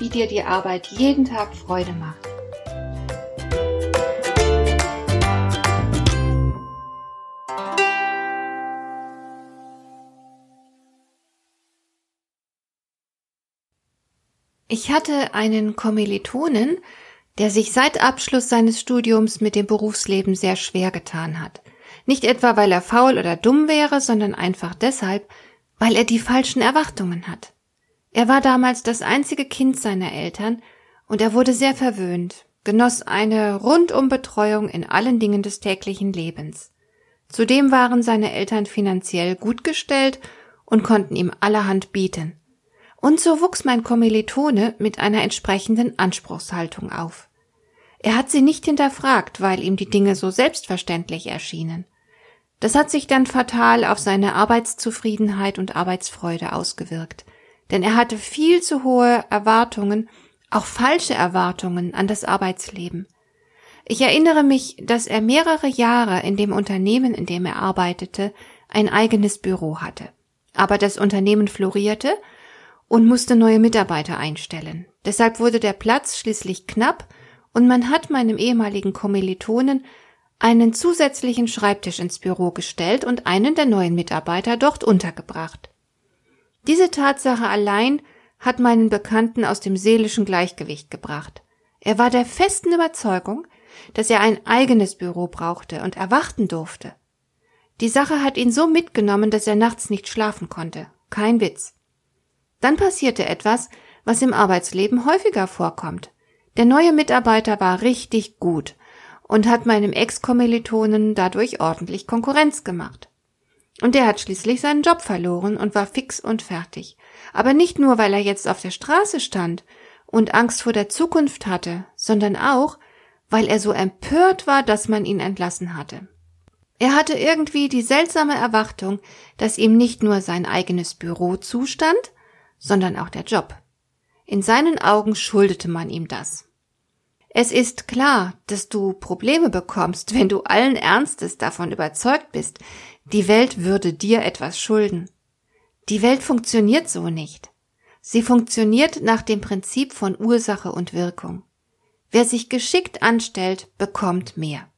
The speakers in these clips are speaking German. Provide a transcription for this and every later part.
wie dir die Arbeit jeden Tag Freude macht. Ich hatte einen Kommilitonen, der sich seit Abschluss seines Studiums mit dem Berufsleben sehr schwer getan hat. Nicht etwa, weil er faul oder dumm wäre, sondern einfach deshalb, weil er die falschen Erwartungen hat. Er war damals das einzige Kind seiner Eltern und er wurde sehr verwöhnt, genoss eine Rundumbetreuung in allen Dingen des täglichen Lebens. Zudem waren seine Eltern finanziell gut gestellt und konnten ihm allerhand bieten. Und so wuchs mein Kommilitone mit einer entsprechenden Anspruchshaltung auf. Er hat sie nicht hinterfragt, weil ihm die Dinge so selbstverständlich erschienen. Das hat sich dann fatal auf seine Arbeitszufriedenheit und Arbeitsfreude ausgewirkt denn er hatte viel zu hohe Erwartungen, auch falsche Erwartungen an das Arbeitsleben. Ich erinnere mich, dass er mehrere Jahre in dem Unternehmen, in dem er arbeitete, ein eigenes Büro hatte. Aber das Unternehmen florierte und musste neue Mitarbeiter einstellen. Deshalb wurde der Platz schließlich knapp und man hat meinem ehemaligen Kommilitonen einen zusätzlichen Schreibtisch ins Büro gestellt und einen der neuen Mitarbeiter dort untergebracht. Diese Tatsache allein hat meinen Bekannten aus dem seelischen Gleichgewicht gebracht. Er war der festen Überzeugung, dass er ein eigenes Büro brauchte und erwarten durfte. Die Sache hat ihn so mitgenommen, dass er nachts nicht schlafen konnte. Kein Witz. Dann passierte etwas, was im Arbeitsleben häufiger vorkommt. Der neue Mitarbeiter war richtig gut und hat meinem Ex-Kommilitonen dadurch ordentlich Konkurrenz gemacht. Und er hat schließlich seinen Job verloren und war fix und fertig. Aber nicht nur, weil er jetzt auf der Straße stand und Angst vor der Zukunft hatte, sondern auch, weil er so empört war, dass man ihn entlassen hatte. Er hatte irgendwie die seltsame Erwartung, dass ihm nicht nur sein eigenes Büro zustand, sondern auch der Job. In seinen Augen schuldete man ihm das. Es ist klar, dass du Probleme bekommst, wenn du allen Ernstes davon überzeugt bist, die Welt würde dir etwas schulden. Die Welt funktioniert so nicht. Sie funktioniert nach dem Prinzip von Ursache und Wirkung. Wer sich geschickt anstellt, bekommt mehr.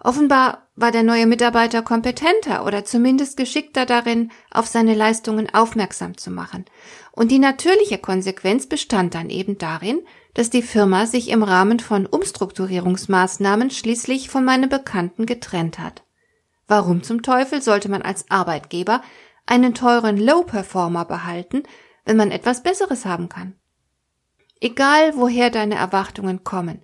Offenbar war der neue Mitarbeiter kompetenter oder zumindest geschickter darin, auf seine Leistungen aufmerksam zu machen. Und die natürliche Konsequenz bestand dann eben darin, dass die Firma sich im Rahmen von Umstrukturierungsmaßnahmen schließlich von meinem Bekannten getrennt hat. Warum zum Teufel sollte man als Arbeitgeber einen teuren Low-Performer behalten, wenn man etwas Besseres haben kann? Egal, woher deine Erwartungen kommen,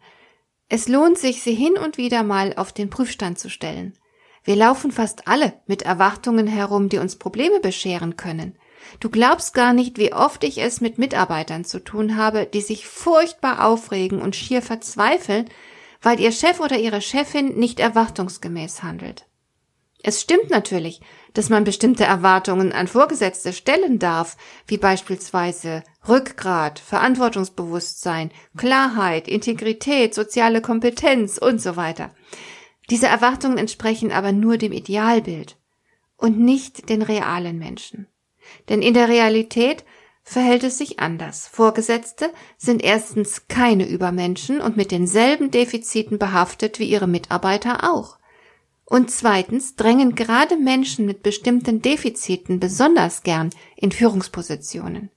es lohnt sich, sie hin und wieder mal auf den Prüfstand zu stellen. Wir laufen fast alle mit Erwartungen herum, die uns Probleme bescheren können. Du glaubst gar nicht, wie oft ich es mit Mitarbeitern zu tun habe, die sich furchtbar aufregen und schier verzweifeln, weil ihr Chef oder ihre Chefin nicht erwartungsgemäß handelt. Es stimmt natürlich, dass man bestimmte Erwartungen an Vorgesetzte stellen darf, wie beispielsweise Rückgrat, Verantwortungsbewusstsein, Klarheit, Integrität, soziale Kompetenz und so weiter. Diese Erwartungen entsprechen aber nur dem Idealbild und nicht den realen Menschen. Denn in der Realität verhält es sich anders. Vorgesetzte sind erstens keine Übermenschen und mit denselben Defiziten behaftet wie ihre Mitarbeiter auch. Und zweitens drängen gerade Menschen mit bestimmten Defiziten besonders gern in Führungspositionen.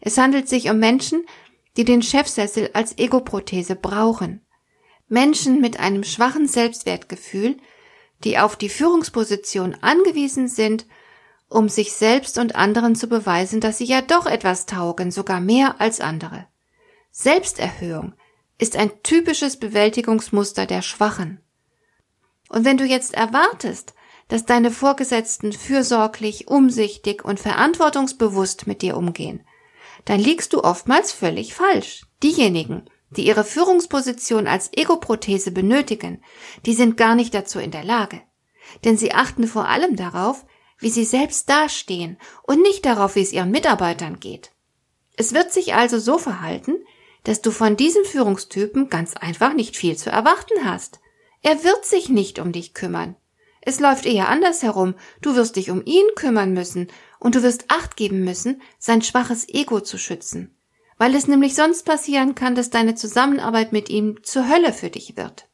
Es handelt sich um Menschen, die den Chefsessel als Egoprothese brauchen. Menschen mit einem schwachen Selbstwertgefühl, die auf die Führungsposition angewiesen sind, um sich selbst und anderen zu beweisen, dass sie ja doch etwas taugen, sogar mehr als andere. Selbsterhöhung ist ein typisches Bewältigungsmuster der Schwachen. Und wenn du jetzt erwartest, dass deine Vorgesetzten fürsorglich, umsichtig und verantwortungsbewusst mit dir umgehen, dann liegst du oftmals völlig falsch. Diejenigen, die ihre Führungsposition als Ego-Prothese benötigen, die sind gar nicht dazu in der Lage. Denn sie achten vor allem darauf, wie sie selbst dastehen und nicht darauf, wie es ihren Mitarbeitern geht. Es wird sich also so verhalten, dass du von diesem Führungstypen ganz einfach nicht viel zu erwarten hast. Er wird sich nicht um dich kümmern. Es läuft eher andersherum. Du wirst dich um ihn kümmern müssen und du wirst Acht geben müssen, sein schwaches Ego zu schützen. Weil es nämlich sonst passieren kann, dass deine Zusammenarbeit mit ihm zur Hölle für dich wird.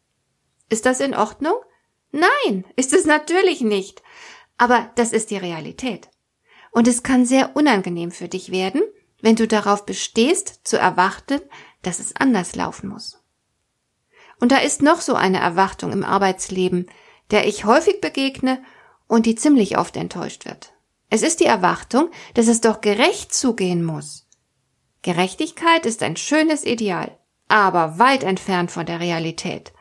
Ist das in Ordnung? Nein, ist es natürlich nicht. Aber das ist die Realität. Und es kann sehr unangenehm für dich werden, wenn du darauf bestehst, zu erwarten, dass es anders laufen muss. Und da ist noch so eine Erwartung im Arbeitsleben, der ich häufig begegne und die ziemlich oft enttäuscht wird. Es ist die Erwartung, dass es doch gerecht zugehen muss. Gerechtigkeit ist ein schönes Ideal, aber weit entfernt von der Realität.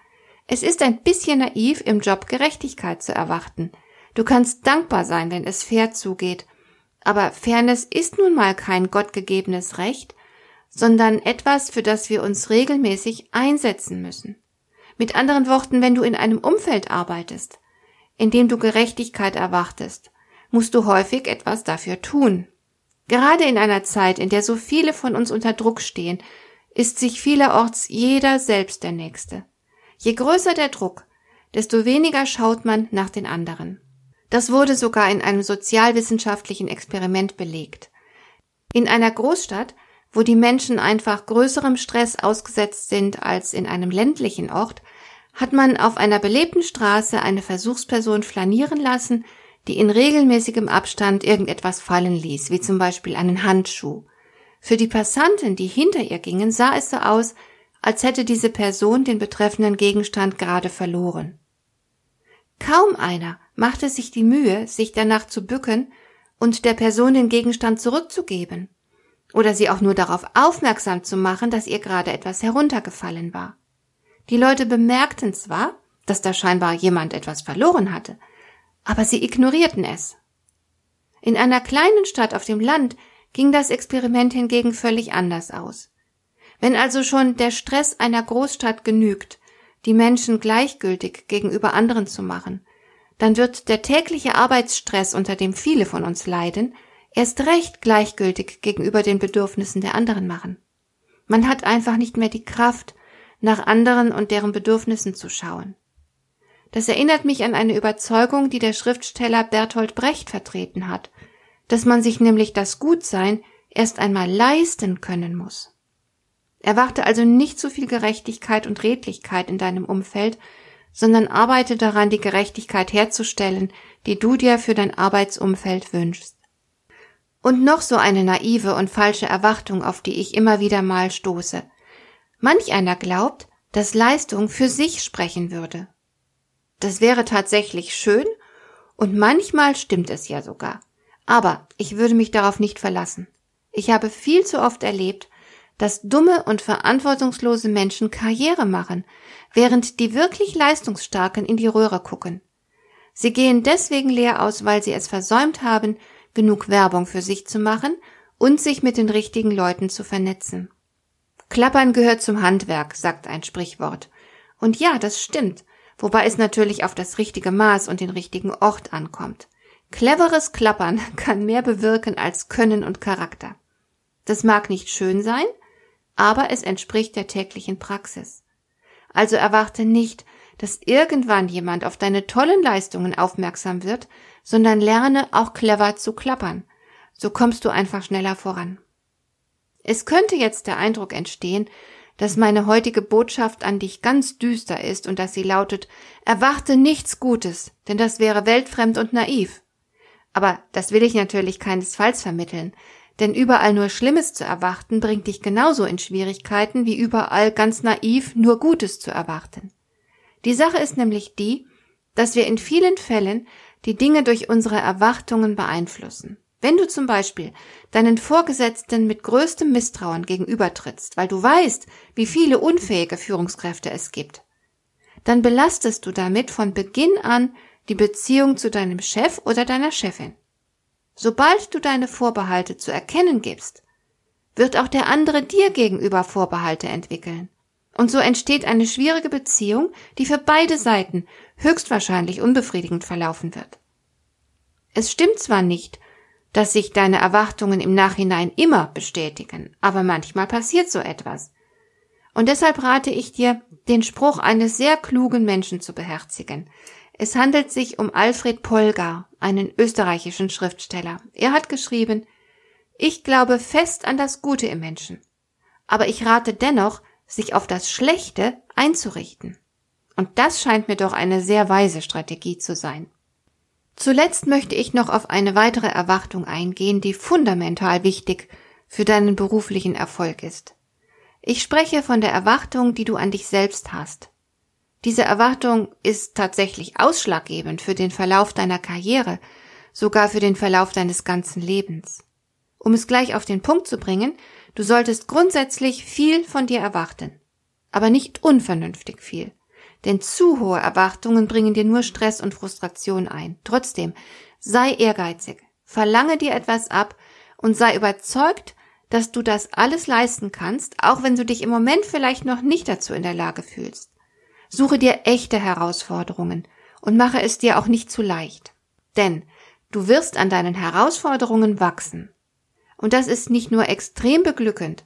Es ist ein bisschen naiv, im Job Gerechtigkeit zu erwarten. Du kannst dankbar sein, wenn es fair zugeht. Aber Fairness ist nun mal kein gottgegebenes Recht, sondern etwas, für das wir uns regelmäßig einsetzen müssen. Mit anderen Worten, wenn du in einem Umfeld arbeitest, in dem du Gerechtigkeit erwartest, musst du häufig etwas dafür tun. Gerade in einer Zeit, in der so viele von uns unter Druck stehen, ist sich vielerorts jeder selbst der Nächste. Je größer der Druck, desto weniger schaut man nach den anderen. Das wurde sogar in einem sozialwissenschaftlichen Experiment belegt. In einer Großstadt wo die Menschen einfach größerem Stress ausgesetzt sind als in einem ländlichen Ort, hat man auf einer belebten Straße eine Versuchsperson flanieren lassen, die in regelmäßigem Abstand irgendetwas fallen ließ, wie zum Beispiel einen Handschuh. Für die Passanten, die hinter ihr gingen, sah es so aus, als hätte diese Person den betreffenden Gegenstand gerade verloren. Kaum einer machte sich die Mühe, sich danach zu bücken und der Person den Gegenstand zurückzugeben oder sie auch nur darauf aufmerksam zu machen, dass ihr gerade etwas heruntergefallen war. Die Leute bemerkten zwar, dass da scheinbar jemand etwas verloren hatte, aber sie ignorierten es. In einer kleinen Stadt auf dem Land ging das Experiment hingegen völlig anders aus. Wenn also schon der Stress einer Großstadt genügt, die Menschen gleichgültig gegenüber anderen zu machen, dann wird der tägliche Arbeitsstress, unter dem viele von uns leiden, erst recht gleichgültig gegenüber den Bedürfnissen der anderen machen. Man hat einfach nicht mehr die Kraft, nach anderen und deren Bedürfnissen zu schauen. Das erinnert mich an eine Überzeugung, die der Schriftsteller Bertolt Brecht vertreten hat, dass man sich nämlich das Gutsein erst einmal leisten können muss. Erwarte also nicht so viel Gerechtigkeit und Redlichkeit in deinem Umfeld, sondern arbeite daran, die Gerechtigkeit herzustellen, die du dir für dein Arbeitsumfeld wünschst. Und noch so eine naive und falsche Erwartung, auf die ich immer wieder mal stoße. Manch einer glaubt, dass Leistung für sich sprechen würde. Das wäre tatsächlich schön und manchmal stimmt es ja sogar. Aber ich würde mich darauf nicht verlassen. Ich habe viel zu oft erlebt, dass dumme und verantwortungslose Menschen Karriere machen, während die wirklich Leistungsstarken in die Röhre gucken. Sie gehen deswegen leer aus, weil sie es versäumt haben, genug Werbung für sich zu machen und sich mit den richtigen Leuten zu vernetzen. Klappern gehört zum Handwerk, sagt ein Sprichwort. Und ja, das stimmt, wobei es natürlich auf das richtige Maß und den richtigen Ort ankommt. Cleveres Klappern kann mehr bewirken als Können und Charakter. Das mag nicht schön sein, aber es entspricht der täglichen Praxis. Also erwarte nicht, dass irgendwann jemand auf deine tollen Leistungen aufmerksam wird, sondern lerne auch clever zu klappern. So kommst du einfach schneller voran. Es könnte jetzt der Eindruck entstehen, dass meine heutige Botschaft an dich ganz düster ist und dass sie lautet, erwarte nichts Gutes, denn das wäre weltfremd und naiv. Aber das will ich natürlich keinesfalls vermitteln, denn überall nur Schlimmes zu erwarten bringt dich genauso in Schwierigkeiten wie überall ganz naiv nur Gutes zu erwarten. Die Sache ist nämlich die, dass wir in vielen Fällen die Dinge durch unsere Erwartungen beeinflussen. Wenn du zum Beispiel deinen Vorgesetzten mit größtem Misstrauen gegenübertrittst, weil du weißt, wie viele unfähige Führungskräfte es gibt, dann belastest du damit von Beginn an die Beziehung zu deinem Chef oder deiner Chefin. Sobald du deine Vorbehalte zu erkennen gibst, wird auch der andere dir gegenüber Vorbehalte entwickeln. Und so entsteht eine schwierige Beziehung, die für beide Seiten höchstwahrscheinlich unbefriedigend verlaufen wird. Es stimmt zwar nicht, dass sich deine Erwartungen im Nachhinein immer bestätigen, aber manchmal passiert so etwas. Und deshalb rate ich dir, den Spruch eines sehr klugen Menschen zu beherzigen. Es handelt sich um Alfred Polgar, einen österreichischen Schriftsteller. Er hat geschrieben, ich glaube fest an das Gute im Menschen, aber ich rate dennoch, sich auf das Schlechte einzurichten. Und das scheint mir doch eine sehr weise Strategie zu sein. Zuletzt möchte ich noch auf eine weitere Erwartung eingehen, die fundamental wichtig für deinen beruflichen Erfolg ist. Ich spreche von der Erwartung, die du an dich selbst hast. Diese Erwartung ist tatsächlich ausschlaggebend für den Verlauf deiner Karriere, sogar für den Verlauf deines ganzen Lebens. Um es gleich auf den Punkt zu bringen, du solltest grundsätzlich viel von dir erwarten, aber nicht unvernünftig viel. Denn zu hohe Erwartungen bringen dir nur Stress und Frustration ein. Trotzdem, sei ehrgeizig, verlange dir etwas ab und sei überzeugt, dass du das alles leisten kannst, auch wenn du dich im Moment vielleicht noch nicht dazu in der Lage fühlst. Suche dir echte Herausforderungen und mache es dir auch nicht zu leicht. Denn du wirst an deinen Herausforderungen wachsen. Und das ist nicht nur extrem beglückend,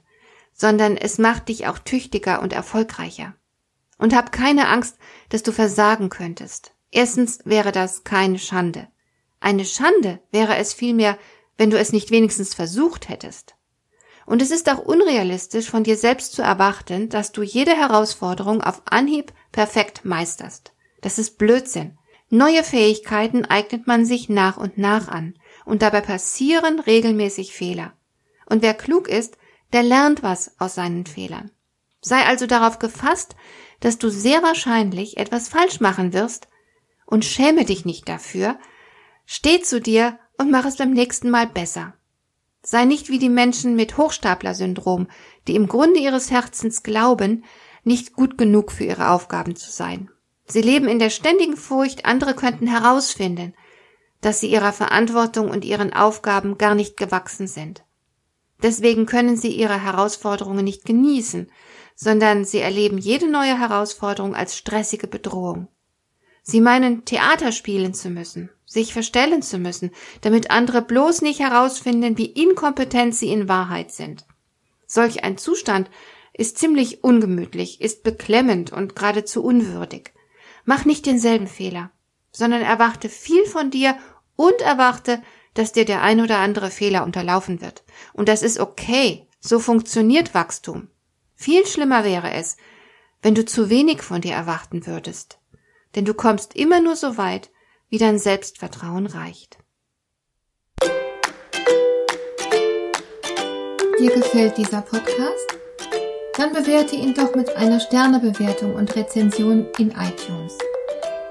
sondern es macht dich auch tüchtiger und erfolgreicher. Und hab keine Angst, dass du versagen könntest. Erstens wäre das keine Schande. Eine Schande wäre es vielmehr, wenn du es nicht wenigstens versucht hättest. Und es ist auch unrealistisch von dir selbst zu erwarten, dass du jede Herausforderung auf Anhieb perfekt meisterst. Das ist Blödsinn. Neue Fähigkeiten eignet man sich nach und nach an, und dabei passieren regelmäßig Fehler. Und wer klug ist, der lernt was aus seinen Fehlern. Sei also darauf gefasst, dass du sehr wahrscheinlich etwas falsch machen wirst, und schäme dich nicht dafür, steh zu dir und mach es beim nächsten Mal besser. Sei nicht wie die Menschen mit Hochstapler-Syndrom, die im Grunde ihres Herzens glauben, nicht gut genug für ihre Aufgaben zu sein. Sie leben in der ständigen Furcht, andere könnten herausfinden, dass sie ihrer Verantwortung und ihren Aufgaben gar nicht gewachsen sind. Deswegen können sie ihre Herausforderungen nicht genießen, sondern sie erleben jede neue Herausforderung als stressige Bedrohung. Sie meinen, Theater spielen zu müssen, sich verstellen zu müssen, damit andere bloß nicht herausfinden, wie inkompetent sie in Wahrheit sind. Solch ein Zustand ist ziemlich ungemütlich, ist beklemmend und geradezu unwürdig. Mach nicht denselben Fehler, sondern erwarte viel von dir und erwarte, dass dir der ein oder andere Fehler unterlaufen wird. Und das ist okay. So funktioniert Wachstum. Viel schlimmer wäre es, wenn du zu wenig von dir erwarten würdest denn du kommst immer nur so weit, wie dein Selbstvertrauen reicht. Dir gefällt dieser Podcast? Dann bewerte ihn doch mit einer Sternebewertung und Rezension in iTunes.